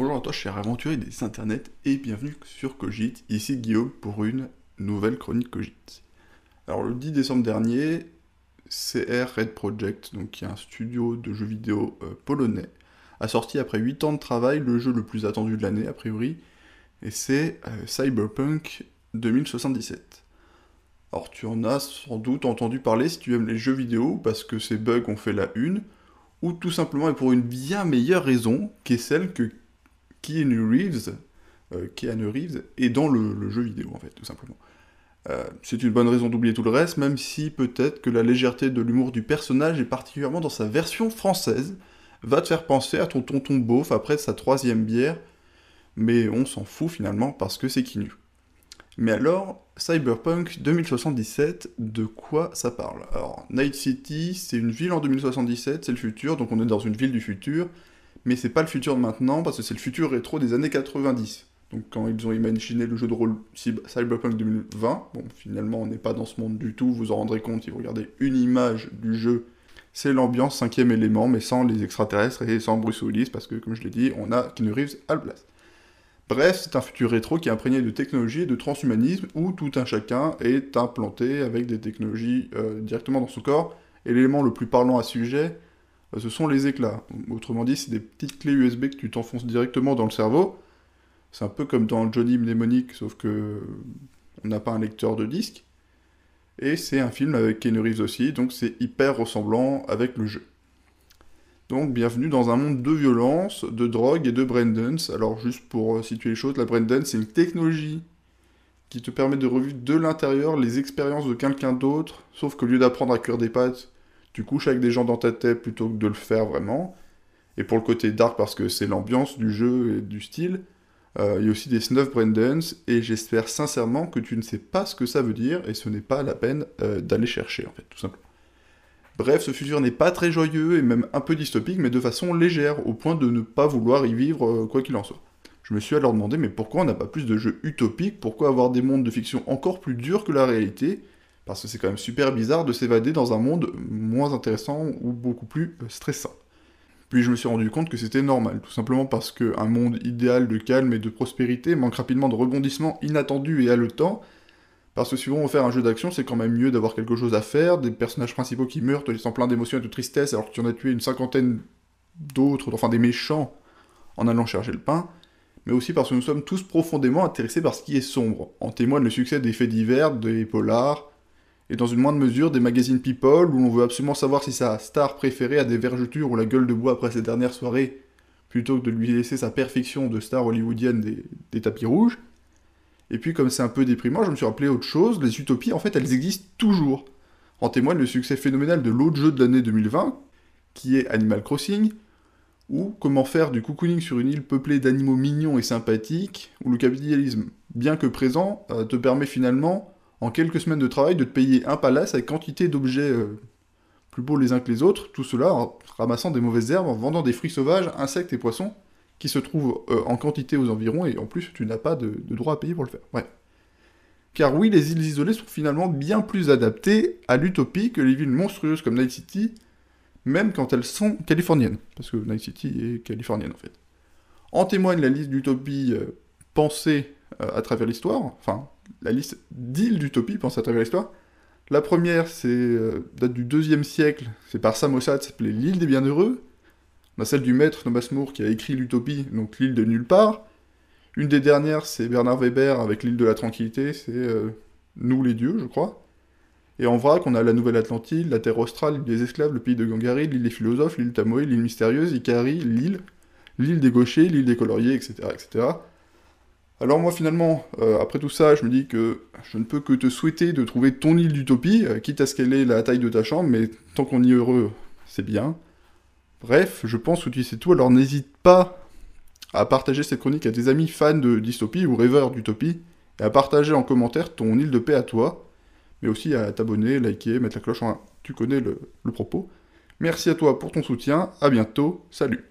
Bonjour à toi, cher aventurier des internets, et bienvenue sur Cogit. Ici Guillaume pour une nouvelle chronique Cogit. Alors, le 10 décembre dernier, CR Red Project, donc qui est un studio de jeux vidéo euh, polonais, a sorti après 8 ans de travail le jeu le plus attendu de l'année, a priori, et c'est euh, Cyberpunk 2077. Alors, tu en as sans doute entendu parler si tu aimes les jeux vidéo, parce que ces bugs ont fait la une, ou tout simplement et pour une bien meilleure raison, qui est celle que Keanu Reeves, euh, Keanu Reeves est dans le, jeu vidéo, en fait, tout simplement. Euh, c'est une bonne raison d'oublier tout le reste, même si peut-être que la légèreté de l'humour du personnage, et particulièrement dans sa version française, va te faire penser à ton tonton beauf après sa troisième bière, mais on s'en fout finalement parce que c'est Keanu. Mais alors, Cyberpunk 2077, de quoi ça parle? Alors, Night City, c'est une ville en 2077, c'est le futur, donc on est dans une ville du futur, mais c'est pas le futur de maintenant, parce que c'est le futur rétro des années 90. Donc quand ils ont imaginé le jeu de rôle Cyberpunk 2020, bon finalement on n'est pas dans ce monde du tout, vous en rendrez compte si vous regardez une image du jeu, c'est l'ambiance cinquième élément, mais sans les extraterrestres et sans Bruce Willis, parce que comme je l'ai dit, on a Keanu Reeves à la place. Bref, c'est un futur rétro qui est imprégné de technologie et de transhumanisme, où tout un chacun est implanté avec des technologies euh, directement dans son corps, et l'élément le plus parlant à ce sujet, ce sont les éclats. Autrement dit, c'est des petites clés USB que tu t'enfonces directement dans le cerveau. C'est un peu comme dans Johnny Mnemonic, sauf que on n'a pas un lecteur de disque. Et c'est un film avec Keanu aussi, donc c'est hyper ressemblant avec le jeu. Donc bienvenue dans un monde de violence, de drogue et de braindance. Alors juste pour euh, situer les choses, la braindance c'est une technologie qui te permet de revivre de l'intérieur les expériences de quelqu'un d'autre, sauf qu'au lieu d'apprendre à cuire des pâtes, tu couches avec des gens dans ta tête plutôt que de le faire vraiment. Et pour le côté dark, parce que c'est l'ambiance du jeu et du style, euh, il y a aussi des snuff braindance, et j'espère sincèrement que tu ne sais pas ce que ça veut dire, et ce n'est pas la peine euh, d'aller chercher en fait, tout simplement. Bref, ce futur n'est pas très joyeux et même un peu dystopique, mais de façon légère, au point de ne pas vouloir y vivre euh, quoi qu'il en soit. Je me suis alors demandé, mais pourquoi on n'a pas plus de jeux utopiques? Pourquoi avoir des mondes de fiction encore plus durs que la réalité? Parce que c'est quand même super bizarre de s'évader dans un monde moins intéressant ou beaucoup plus euh, stressant. Puis je me suis rendu compte que c'était normal, tout simplement parce qu'un monde idéal de calme et de prospérité manque rapidement de rebondissements inattendus et haletants, parce que si on faire un jeu d'action, c'est quand même mieux d'avoir quelque chose à faire, des personnages principaux qui meurent, te laissant plein d'émotions et de tristesse, alors que tu en as tué une cinquantaine d'autres, enfin des méchants, en allant chercher le pain, mais aussi parce que nous sommes tous profondément intéressés par ce qui est sombre. En témoigne le succès des faits divers, des polars, et dans une moindre mesure des magazines People, où l'on veut absolument savoir si sa star préférée a des vergetures ou la gueule de bois après ses dernières soirées, plutôt que de lui laisser sa perfection de star hollywoodienne des tapis rouges. Et puis, comme c'est un peu déprimant, je me suis rappelé autre chose. Les utopies, en fait, elles existent toujours. En témoigne le succès phénoménal de l'autre jeu de l'année 2020, qui est Animal Crossing, ou comment faire du cocooning sur une île peuplée d'animaux mignons et sympathiques, où le capitalisme, bien que présent, euh, te permet finalement, en quelques semaines de travail, de te payer un palace avec quantité d'objets euh, plus beaux les uns que les autres, tout cela en ramassant des mauvaises herbes, en vendant des fruits sauvages, insectes et poissons, qui se trouve euh, en quantité aux environs, et en plus, tu n'as pas de, droit à payer pour le faire. Ouais. Car oui, les îles isolées sont finalement bien plus adaptées à l'utopie que les villes monstrueuses comme Night City, même quand elles sont californiennes, parce que Night City est californienne en fait. En témoigne la liste d'utopies euh, pensées à travers l'histoire, enfin, la liste d'îles d'utopie pensées à travers l'histoire. La première, c'est date du deuxième siècle, c'est par Samosat, s'appelait l'île des bienheureux, on a celle du maître Thomas Moore qui a écrit l'Utopie, donc l'île de nulle part. Une des dernières, c'est Bernard Weber avec l'île de la tranquillité, c'est euh, Nous les dieux, je crois. Et en vrac, on a la Nouvelle Atlantide, la Terre australe, l'île des esclaves, le pays de Gangari, l'île des philosophes, l'île Tamoé, l'île mystérieuse, Ikari, l'île, l'île des gauchers, l'île des coloriers, etc., etc. Alors moi finalement, euh, après tout ça, je me dis que je ne peux que te souhaiter de trouver ton île d'utopie, euh, quitte à ce qu'elle ait la taille de ta chambre, mais tant qu'on y est heureux, c'est bien. Bref, je pense que tu sais tout, alors n'hésite pas à partager cette chronique à tes amis fans de dystopie ou rêveurs d'utopie, et à partager en commentaire ton île de paix à toi, mais aussi à t'abonner, liker, mettre la cloche en... Tu connais le, le propos. Merci à toi pour ton soutien, à bientôt, salut